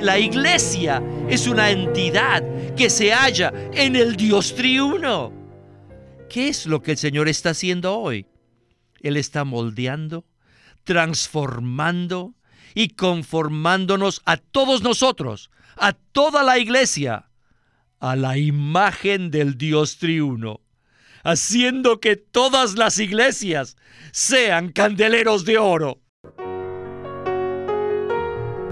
La iglesia es una entidad que se halla en el Dios triuno. ¿Qué es lo que el Señor está haciendo hoy? Él está moldeando, transformando y conformándonos a todos nosotros, a toda la iglesia, a la imagen del Dios triuno, haciendo que todas las iglesias sean candeleros de oro.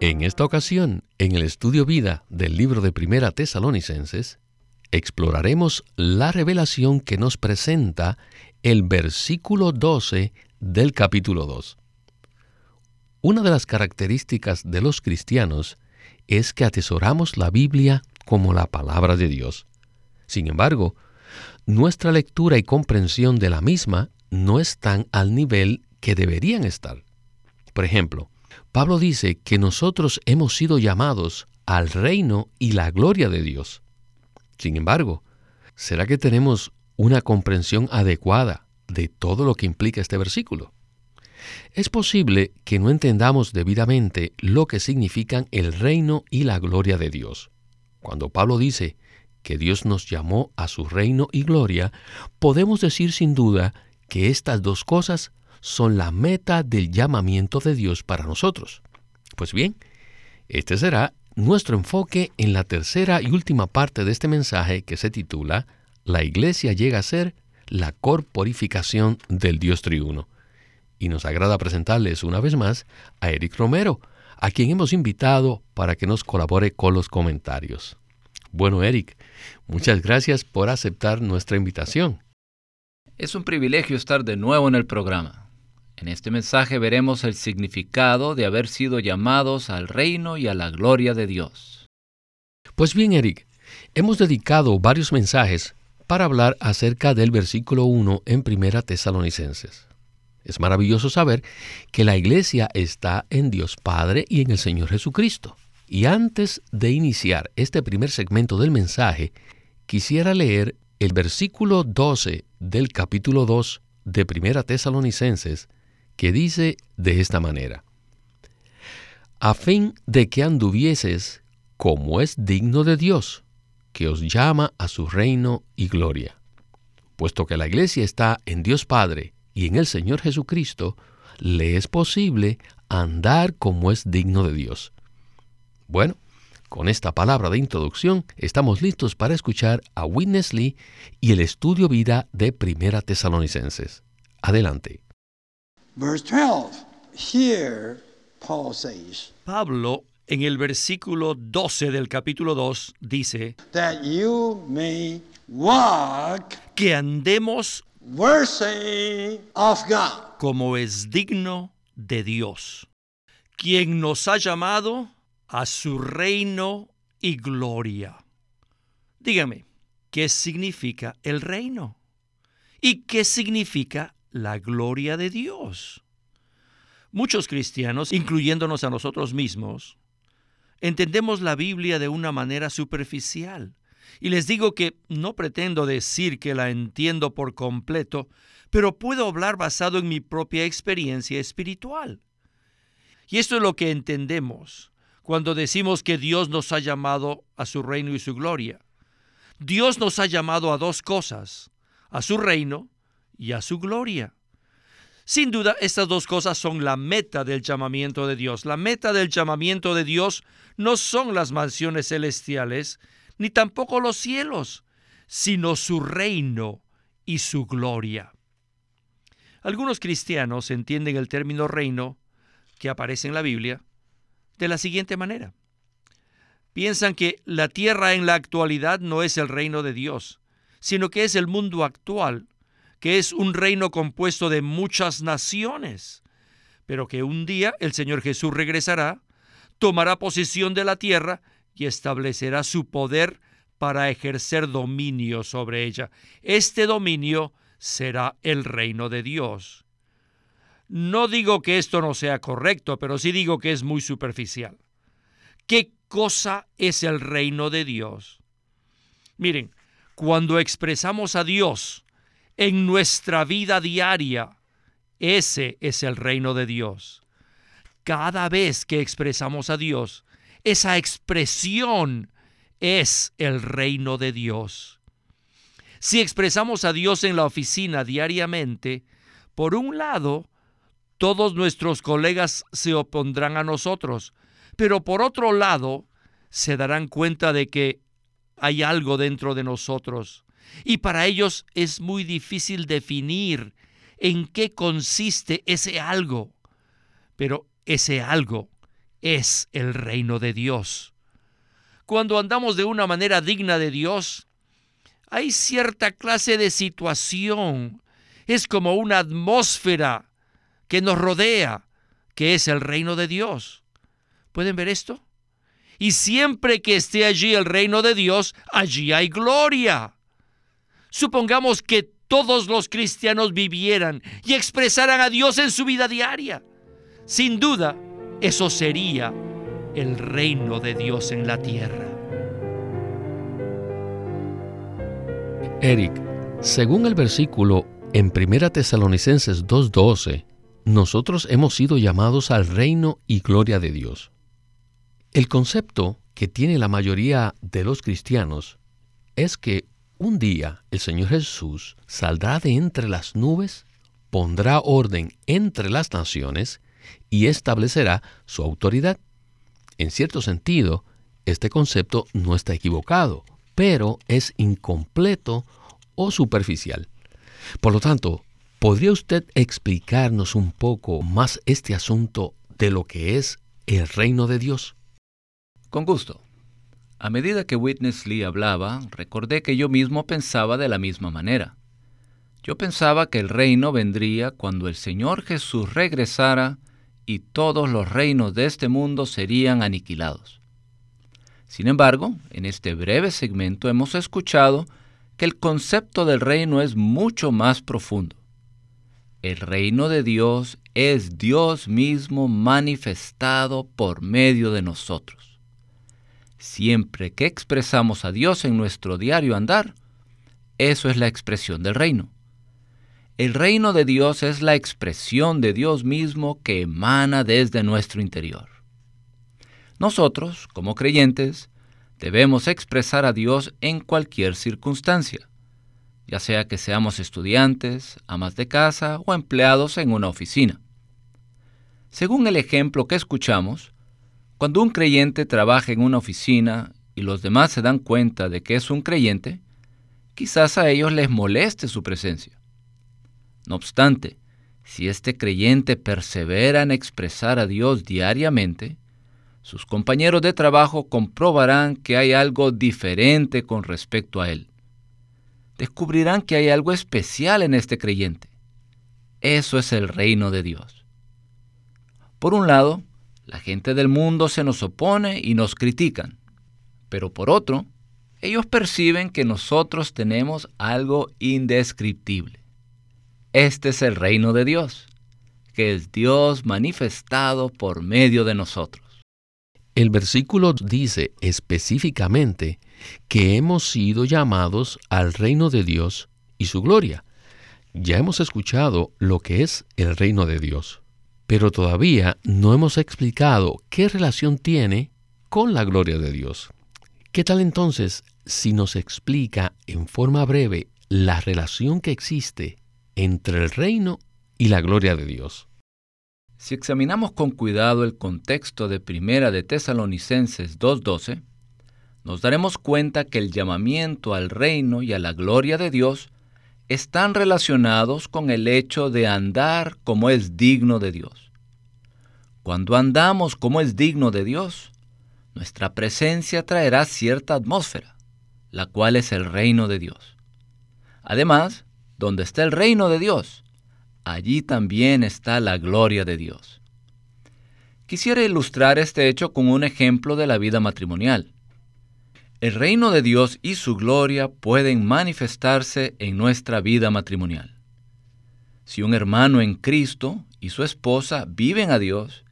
En esta ocasión, en el Estudio Vida del libro de Primera Tesalonicenses, exploraremos la revelación que nos presenta el versículo 12 del capítulo 2. Una de las características de los cristianos es que atesoramos la Biblia como la palabra de Dios. Sin embargo, nuestra lectura y comprensión de la misma no están al nivel que deberían estar. Por ejemplo, Pablo dice que nosotros hemos sido llamados al reino y la gloria de Dios. Sin embargo, ¿será que tenemos una comprensión adecuada de todo lo que implica este versículo? Es posible que no entendamos debidamente lo que significan el reino y la gloria de Dios. Cuando Pablo dice que Dios nos llamó a su reino y gloria, podemos decir sin duda que estas dos cosas son la meta del llamamiento de Dios para nosotros. Pues bien, este será nuestro enfoque en la tercera y última parte de este mensaje que se titula La Iglesia llega a ser la corporificación del Dios triuno y nos agrada presentarles una vez más a Eric Romero, a quien hemos invitado para que nos colabore con los comentarios. Bueno, Eric, muchas gracias por aceptar nuestra invitación. Es un privilegio estar de nuevo en el programa. En este mensaje veremos el significado de haber sido llamados al reino y a la gloria de Dios. Pues bien, Eric, hemos dedicado varios mensajes para hablar acerca del versículo 1 en Primera Tesalonicenses. Es maravilloso saber que la iglesia está en Dios Padre y en el Señor Jesucristo. Y antes de iniciar este primer segmento del mensaje, quisiera leer el versículo 12 del capítulo 2 de Primera Tesalonicenses, que dice de esta manera, a fin de que anduvieses como es digno de Dios, que os llama a su reino y gloria. Puesto que la iglesia está en Dios Padre y en el Señor Jesucristo, le es posible andar como es digno de Dios. Bueno, con esta palabra de introducción estamos listos para escuchar a Witness Lee y el estudio vida de Primera Tesalonicenses. Adelante. Pablo en el versículo 12 del capítulo 2 dice que andemos como es digno de Dios, quien nos ha llamado a su reino y gloria. Dígame, ¿qué significa el reino? ¿Y qué significa la gloria de Dios? Muchos cristianos, incluyéndonos a nosotros mismos, entendemos la Biblia de una manera superficial y les digo que no pretendo decir que la entiendo por completo, pero puedo hablar basado en mi propia experiencia espiritual. Y esto es lo que entendemos cuando decimos que Dios nos ha llamado a su reino y su gloria. Dios nos ha llamado a dos cosas, a su reino y a su gloria. Sin duda, estas dos cosas son la meta del llamamiento de Dios. La meta del llamamiento de Dios no son las mansiones celestiales, ni tampoco los cielos, sino su reino y su gloria. Algunos cristianos entienden el término reino que aparece en la Biblia de la siguiente manera. Piensan que la tierra en la actualidad no es el reino de Dios, sino que es el mundo actual, que es un reino compuesto de muchas naciones, pero que un día el Señor Jesús regresará tomará posesión de la tierra y establecerá su poder para ejercer dominio sobre ella. Este dominio será el reino de Dios. No digo que esto no sea correcto, pero sí digo que es muy superficial. ¿Qué cosa es el reino de Dios? Miren, cuando expresamos a Dios en nuestra vida diaria, ese es el reino de Dios. Cada vez que expresamos a Dios, esa expresión es el reino de Dios. Si expresamos a Dios en la oficina diariamente, por un lado, todos nuestros colegas se opondrán a nosotros, pero por otro lado, se darán cuenta de que hay algo dentro de nosotros y para ellos es muy difícil definir en qué consiste ese algo. Pero ese algo es el reino de Dios. Cuando andamos de una manera digna de Dios, hay cierta clase de situación. Es como una atmósfera que nos rodea, que es el reino de Dios. ¿Pueden ver esto? Y siempre que esté allí el reino de Dios, allí hay gloria. Supongamos que todos los cristianos vivieran y expresaran a Dios en su vida diaria. Sin duda, eso sería el reino de Dios en la tierra. Eric, según el versículo en 1 Tesalonicenses 2.12, nosotros hemos sido llamados al reino y gloria de Dios. El concepto que tiene la mayoría de los cristianos es que un día el Señor Jesús saldrá de entre las nubes, pondrá orden entre las naciones y establecerá su autoridad. En cierto sentido, este concepto no está equivocado, pero es incompleto o superficial. Por lo tanto, ¿podría usted explicarnos un poco más este asunto de lo que es el reino de Dios? Con gusto. A medida que Witness Lee hablaba, recordé que yo mismo pensaba de la misma manera. Yo pensaba que el reino vendría cuando el Señor Jesús regresara y todos los reinos de este mundo serían aniquilados. Sin embargo, en este breve segmento hemos escuchado que el concepto del reino es mucho más profundo. El reino de Dios es Dios mismo manifestado por medio de nosotros. Siempre que expresamos a Dios en nuestro diario andar, eso es la expresión del reino. El reino de Dios es la expresión de Dios mismo que emana desde nuestro interior. Nosotros, como creyentes, debemos expresar a Dios en cualquier circunstancia, ya sea que seamos estudiantes, amas de casa o empleados en una oficina. Según el ejemplo que escuchamos, cuando un creyente trabaja en una oficina y los demás se dan cuenta de que es un creyente, quizás a ellos les moleste su presencia. No obstante, si este creyente persevera en expresar a Dios diariamente, sus compañeros de trabajo comprobarán que hay algo diferente con respecto a él. Descubrirán que hay algo especial en este creyente. Eso es el reino de Dios. Por un lado, la gente del mundo se nos opone y nos critican. Pero por otro, ellos perciben que nosotros tenemos algo indescriptible. Este es el reino de Dios, que es Dios manifestado por medio de nosotros. El versículo dice específicamente que hemos sido llamados al reino de Dios y su gloria. Ya hemos escuchado lo que es el reino de Dios pero todavía no hemos explicado qué relación tiene con la gloria de Dios. ¿Qué tal entonces si nos explica en forma breve la relación que existe entre el reino y la gloria de Dios? Si examinamos con cuidado el contexto de Primera de Tesalonicenses 2.12, nos daremos cuenta que el llamamiento al reino y a la gloria de Dios están relacionados con el hecho de andar como es digno de Dios. Cuando andamos como es digno de Dios, nuestra presencia traerá cierta atmósfera, la cual es el reino de Dios. Además, donde está el reino de Dios, allí también está la gloria de Dios. Quisiera ilustrar este hecho con un ejemplo de la vida matrimonial. El reino de Dios y su gloria pueden manifestarse en nuestra vida matrimonial. Si un hermano en Cristo y su esposa viven a Dios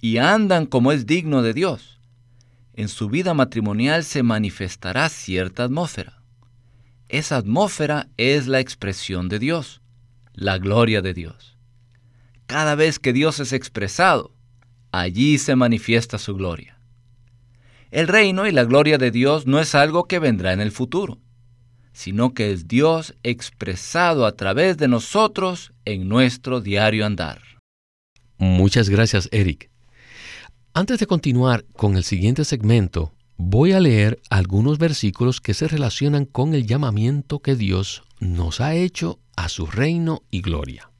y andan como es digno de Dios, en su vida matrimonial se manifestará cierta atmósfera. Esa atmósfera es la expresión de Dios, la gloria de Dios. Cada vez que Dios es expresado, allí se manifiesta su gloria. El reino y la gloria de Dios no es algo que vendrá en el futuro, sino que es Dios expresado a través de nosotros en nuestro diario andar. Muchas gracias, Eric. Antes de continuar con el siguiente segmento, voy a leer algunos versículos que se relacionan con el llamamiento que Dios nos ha hecho a su reino y gloria.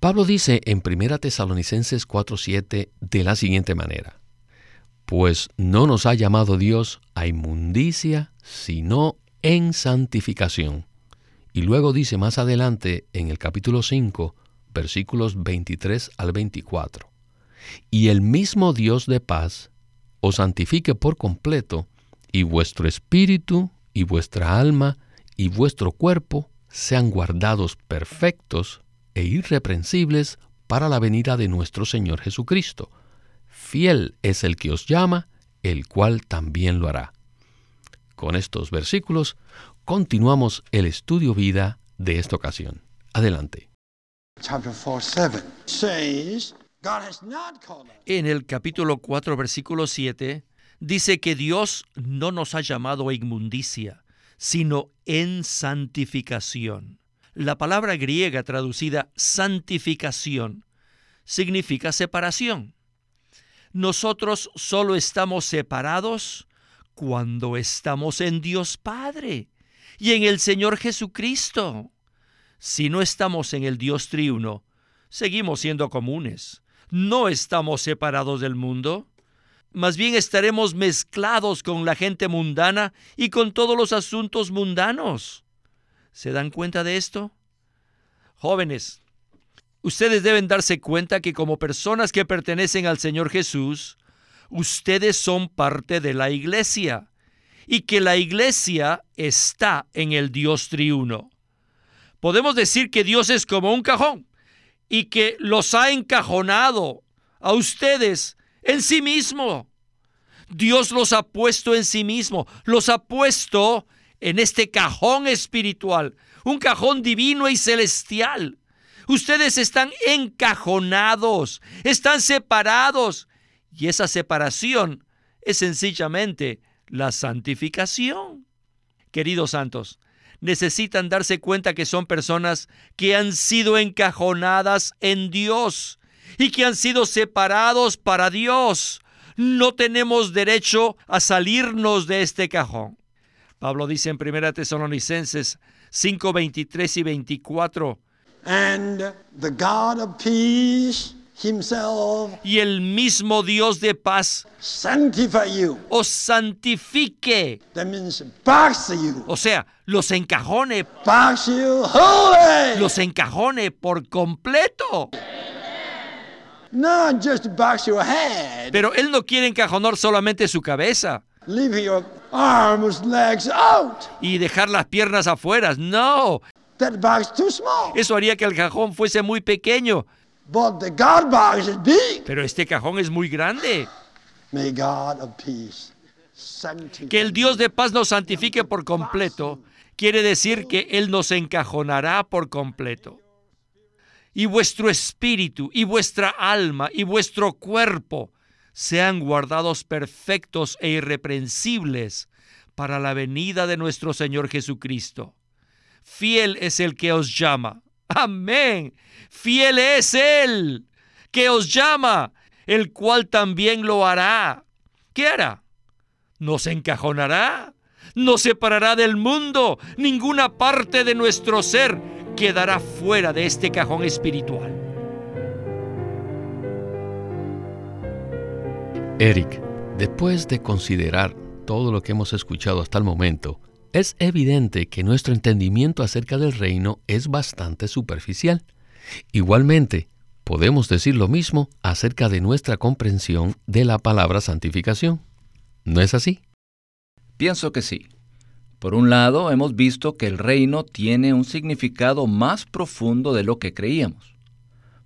Pablo dice en 1 Tesalonicenses 4:7 de la siguiente manera, Pues no nos ha llamado Dios a inmundicia, sino en santificación. Y luego dice más adelante en el capítulo 5, versículos 23 al 24, Y el mismo Dios de paz os santifique por completo, y vuestro espíritu, y vuestra alma, y vuestro cuerpo sean guardados perfectos e irreprensibles para la venida de nuestro Señor Jesucristo. Fiel es el que os llama, el cual también lo hará. Con estos versículos continuamos el estudio vida de esta ocasión. Adelante. En el capítulo 4, versículo 7, dice que Dios no nos ha llamado a inmundicia, sino en santificación. La palabra griega traducida santificación significa separación. Nosotros solo estamos separados cuando estamos en Dios Padre y en el Señor Jesucristo. Si no estamos en el Dios triuno, seguimos siendo comunes. No estamos separados del mundo. Más bien estaremos mezclados con la gente mundana y con todos los asuntos mundanos. ¿Se dan cuenta de esto? Jóvenes, ustedes deben darse cuenta que como personas que pertenecen al Señor Jesús, ustedes son parte de la iglesia y que la iglesia está en el Dios triuno. Podemos decir que Dios es como un cajón y que los ha encajonado a ustedes en sí mismo. Dios los ha puesto en sí mismo, los ha puesto en este cajón espiritual, un cajón divino y celestial. Ustedes están encajonados, están separados. Y esa separación es sencillamente la santificación. Queridos santos, necesitan darse cuenta que son personas que han sido encajonadas en Dios y que han sido separados para Dios. No tenemos derecho a salirnos de este cajón. Pablo dice en 1 Tesalonicenses 5, 23 y 24. And the God of peace himself y el mismo Dios de paz sanctify you. os santifique. That means box you. O sea, los encajone, Box you holy. los encajone por completo. Not just box your head. Pero Él no quiere encajonar solamente su cabeza Leave your arms, legs out. y dejar las piernas afuera. No, That box too small. eso haría que el cajón fuese muy pequeño. But the God box is big. Pero este cajón es muy grande. May God of peace sanctify. Que el Dios de paz nos santifique por completo quiere decir que Él nos encajonará por completo. Y vuestro espíritu y vuestra alma y vuestro cuerpo sean guardados perfectos e irreprensibles para la venida de nuestro Señor Jesucristo. Fiel es el que os llama. Amén. Fiel es Él que os llama, el cual también lo hará. ¿Qué hará? Nos encajonará, nos separará del mundo. Ninguna parte de nuestro ser quedará fuera de este cajón espiritual. Eric, después de considerar todo lo que hemos escuchado hasta el momento, es evidente que nuestro entendimiento acerca del reino es bastante superficial. Igualmente, podemos decir lo mismo acerca de nuestra comprensión de la palabra santificación. ¿No es así? Pienso que sí. Por un lado, hemos visto que el reino tiene un significado más profundo de lo que creíamos.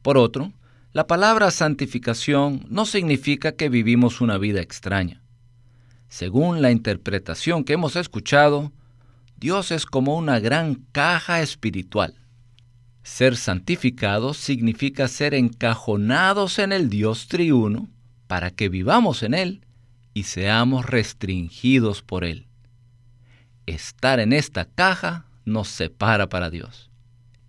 Por otro, la palabra santificación no significa que vivimos una vida extraña. Según la interpretación que hemos escuchado, Dios es como una gran caja espiritual. Ser santificados significa ser encajonados en el Dios triuno para que vivamos en Él y seamos restringidos por Él. Estar en esta caja nos separa para Dios.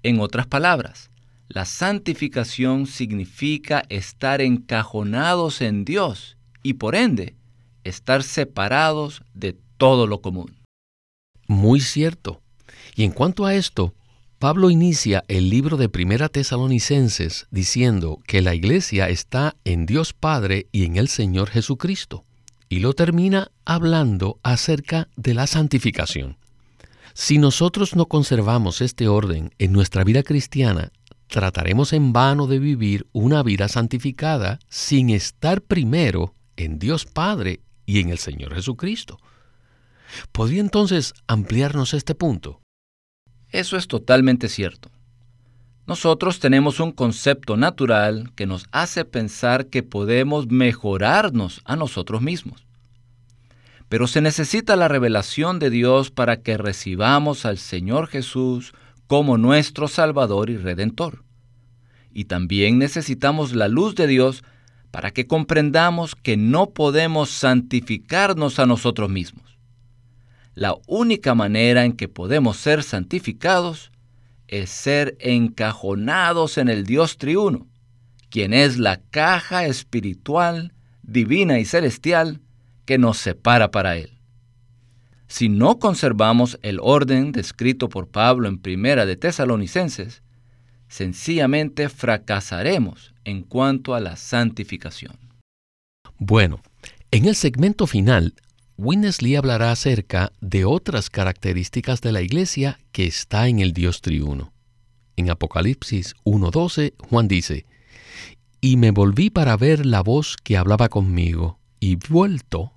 En otras palabras, la santificación significa estar encajonados en Dios y por ende estar separados de todo lo común. Muy cierto. Y en cuanto a esto, Pablo inicia el libro de Primera Tesalonicenses diciendo que la iglesia está en Dios Padre y en el Señor Jesucristo, y lo termina hablando acerca de la santificación. Si nosotros no conservamos este orden en nuestra vida cristiana, trataremos en vano de vivir una vida santificada sin estar primero en Dios Padre y en el Señor Jesucristo. ¿Podría entonces ampliarnos este punto? Eso es totalmente cierto. Nosotros tenemos un concepto natural que nos hace pensar que podemos mejorarnos a nosotros mismos. Pero se necesita la revelación de Dios para que recibamos al Señor Jesús como nuestro Salvador y Redentor. Y también necesitamos la luz de Dios para que comprendamos que no podemos santificarnos a nosotros mismos. La única manera en que podemos ser santificados es ser encajonados en el Dios triuno, quien es la caja espiritual, divina y celestial que nos separa para Él. Si no conservamos el orden descrito por Pablo en Primera de Tesalonicenses, sencillamente fracasaremos en cuanto a la santificación. Bueno, en el segmento final, Winnesley hablará acerca de otras características de la iglesia que está en el Dios triuno. En Apocalipsis 1.12, Juan dice, Y me volví para ver la voz que hablaba conmigo, y vuelto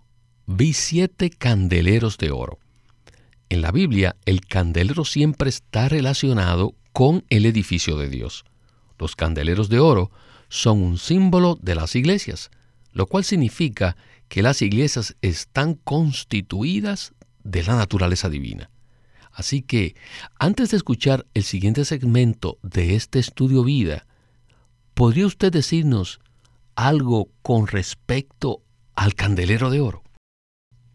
vi siete candeleros de oro. En la Biblia, el candelero siempre está relacionado con el edificio de Dios. Los candeleros de oro son un símbolo de las iglesias, lo cual significa que las iglesias están constituidas de la naturaleza divina. Así que, antes de escuchar el siguiente segmento de este estudio vida, ¿podría usted decirnos algo con respecto al candelero de oro?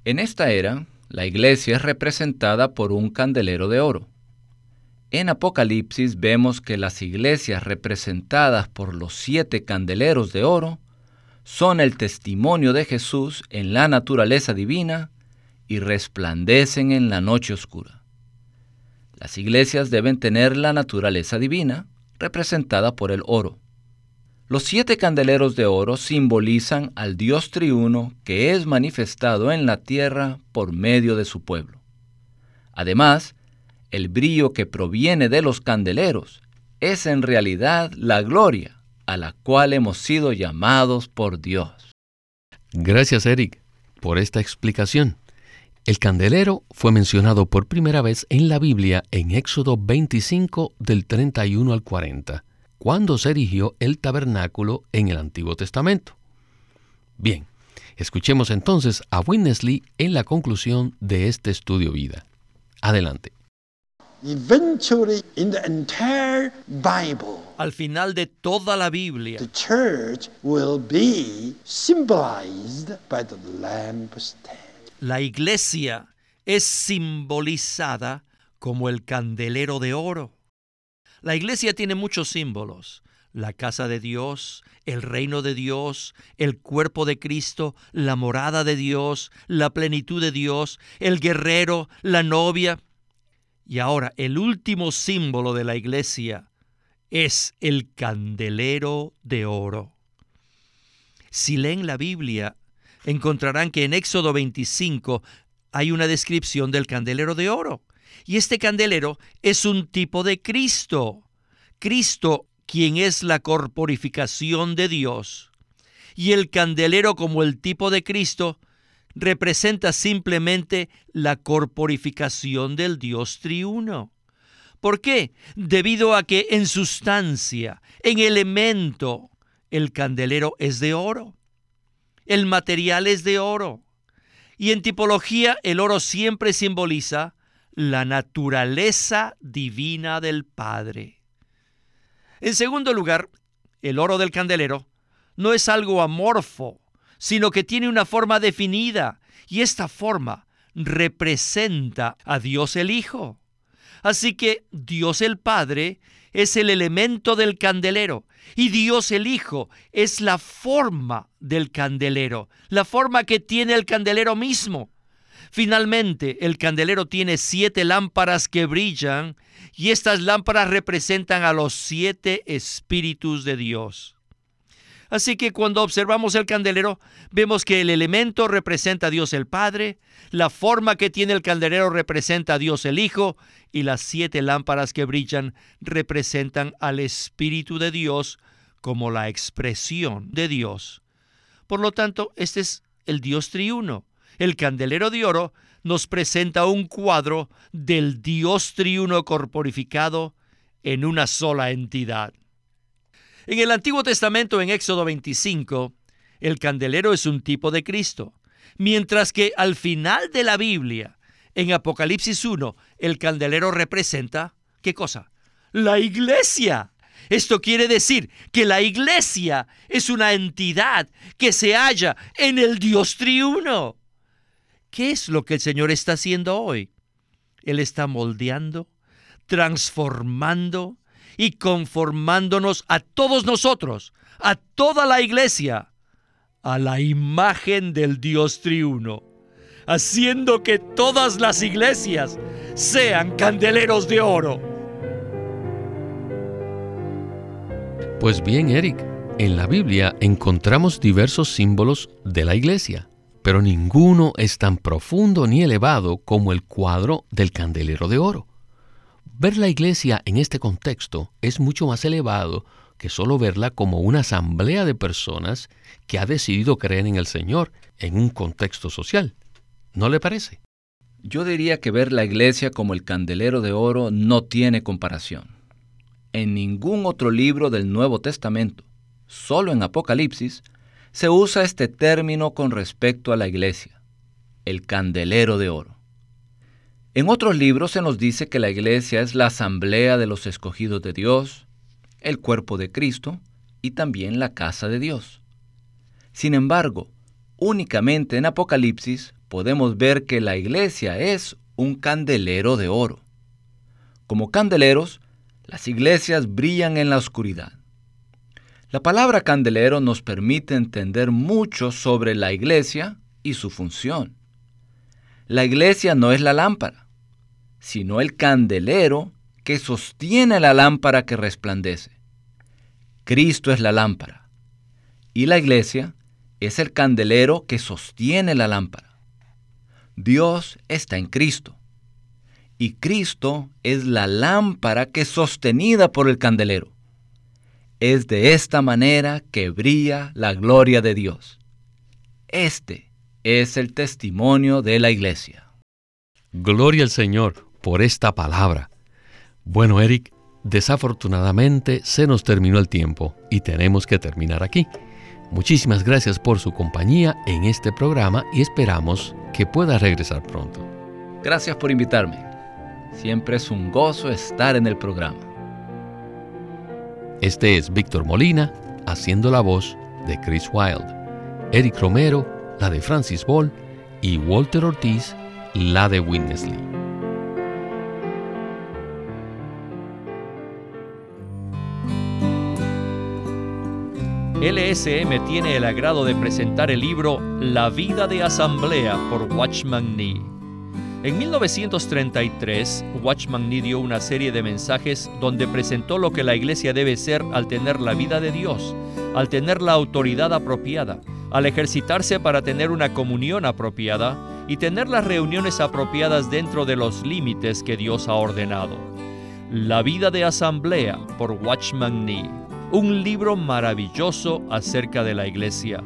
En esta era, la iglesia es representada por un candelero de oro. En Apocalipsis vemos que las iglesias representadas por los siete candeleros de oro son el testimonio de Jesús en la naturaleza divina y resplandecen en la noche oscura. Las iglesias deben tener la naturaleza divina, representada por el oro. Los siete candeleros de oro simbolizan al Dios triuno que es manifestado en la tierra por medio de su pueblo. Además, el brillo que proviene de los candeleros es en realidad la gloria a la cual hemos sido llamados por Dios. Gracias, Eric, por esta explicación. El candelero fue mencionado por primera vez en la Biblia en Éxodo 25 del 31 al 40 cuando se erigió el tabernáculo en el Antiguo Testamento. Bien, escuchemos entonces a Winnesley en la conclusión de este estudio vida. Adelante. Al final de toda la Biblia, la iglesia es simbolizada como el candelero de oro. La iglesia tiene muchos símbolos. La casa de Dios, el reino de Dios, el cuerpo de Cristo, la morada de Dios, la plenitud de Dios, el guerrero, la novia. Y ahora el último símbolo de la iglesia es el candelero de oro. Si leen la Biblia, encontrarán que en Éxodo 25 hay una descripción del candelero de oro. Y este candelero es un tipo de Cristo. Cristo quien es la corporificación de Dios, y el candelero como el tipo de Cristo, representa simplemente la corporificación del Dios triuno. ¿Por qué? Debido a que en sustancia, en elemento, el candelero es de oro. El material es de oro. Y en tipología el oro siempre simboliza la naturaleza divina del Padre. En segundo lugar, el oro del candelero no es algo amorfo, sino que tiene una forma definida, y esta forma representa a Dios el Hijo. Así que Dios el Padre es el elemento del candelero y Dios el Hijo es la forma del candelero, la forma que tiene el candelero mismo. Finalmente, el candelero tiene siete lámparas que brillan y estas lámparas representan a los siete espíritus de Dios. Así que cuando observamos el candelero, vemos que el elemento representa a Dios el Padre, la forma que tiene el candelero representa a Dios el Hijo, y las siete lámparas que brillan representan al Espíritu de Dios como la expresión de Dios. Por lo tanto, este es el Dios triuno. El candelero de oro nos presenta un cuadro del Dios triuno corporificado en una sola entidad. En el Antiguo Testamento, en Éxodo 25, el candelero es un tipo de Cristo, mientras que al final de la Biblia, en Apocalipsis 1, el candelero representa, ¿qué cosa? La iglesia. Esto quiere decir que la iglesia es una entidad que se halla en el Dios triuno. ¿Qué es lo que el Señor está haciendo hoy? Él está moldeando, transformando, y conformándonos a todos nosotros, a toda la iglesia, a la imagen del Dios triuno, haciendo que todas las iglesias sean candeleros de oro. Pues bien, Eric, en la Biblia encontramos diversos símbolos de la iglesia, pero ninguno es tan profundo ni elevado como el cuadro del candelero de oro. Ver la iglesia en este contexto es mucho más elevado que solo verla como una asamblea de personas que ha decidido creer en el Señor en un contexto social. ¿No le parece? Yo diría que ver la iglesia como el candelero de oro no tiene comparación. En ningún otro libro del Nuevo Testamento, solo en Apocalipsis, se usa este término con respecto a la iglesia, el candelero de oro. En otros libros se nos dice que la iglesia es la asamblea de los escogidos de Dios, el cuerpo de Cristo y también la casa de Dios. Sin embargo, únicamente en Apocalipsis podemos ver que la iglesia es un candelero de oro. Como candeleros, las iglesias brillan en la oscuridad. La palabra candelero nos permite entender mucho sobre la iglesia y su función. La iglesia no es la lámpara, sino el candelero que sostiene la lámpara que resplandece. Cristo es la lámpara y la iglesia es el candelero que sostiene la lámpara. Dios está en Cristo y Cristo es la lámpara que es sostenida por el candelero. Es de esta manera que brilla la gloria de Dios. Este es el testimonio de la iglesia. Gloria al Señor por esta palabra. Bueno, Eric, desafortunadamente se nos terminó el tiempo y tenemos que terminar aquí. Muchísimas gracias por su compañía en este programa y esperamos que pueda regresar pronto. Gracias por invitarme. Siempre es un gozo estar en el programa. Este es Víctor Molina haciendo la voz de Chris Wilde. Eric Romero la de Francis Ball, y Walter Ortiz, la de Witness LSM tiene el agrado de presentar el libro La vida de asamblea por Watchman Nee. En 1933, Watchman Nee dio una serie de mensajes donde presentó lo que la iglesia debe ser al tener la vida de Dios, al tener la autoridad apropiada, al ejercitarse para tener una comunión apropiada y tener las reuniones apropiadas dentro de los límites que Dios ha ordenado. La vida de asamblea por Watchman Nee, un libro maravilloso acerca de la iglesia.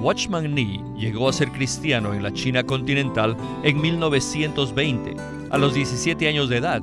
Watchman Nee llegó a ser cristiano en la China continental en 1920, a los 17 años de edad,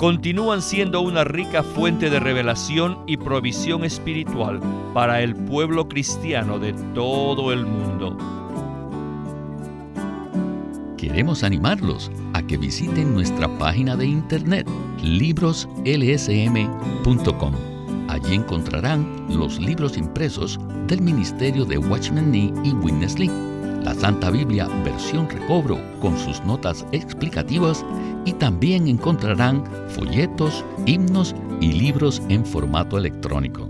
continúan siendo una rica fuente de revelación y provisión espiritual para el pueblo cristiano de todo el mundo. Queremos animarlos a que visiten nuestra página de internet libroslsm.com. Allí encontrarán los libros impresos del Ministerio de Watchman Nee y Witness Lee, la Santa Biblia versión recobro con sus notas explicativas y también encontrarán folletos, himnos y libros en formato electrónico.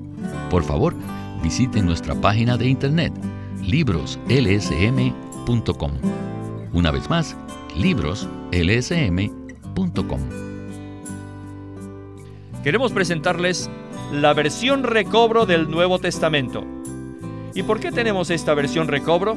Por favor, visiten nuestra página de internet libroslsm.com. Una vez más, libroslsm.com. Queremos presentarles la versión recobro del Nuevo Testamento. ¿Y por qué tenemos esta versión recobro?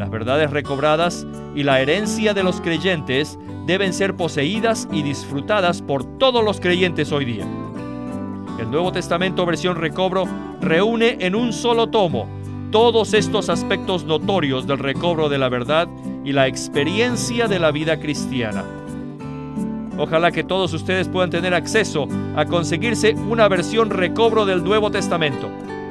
Las verdades recobradas y la herencia de los creyentes deben ser poseídas y disfrutadas por todos los creyentes hoy día. El Nuevo Testamento versión recobro reúne en un solo tomo todos estos aspectos notorios del recobro de la verdad y la experiencia de la vida cristiana. Ojalá que todos ustedes puedan tener acceso a conseguirse una versión recobro del Nuevo Testamento.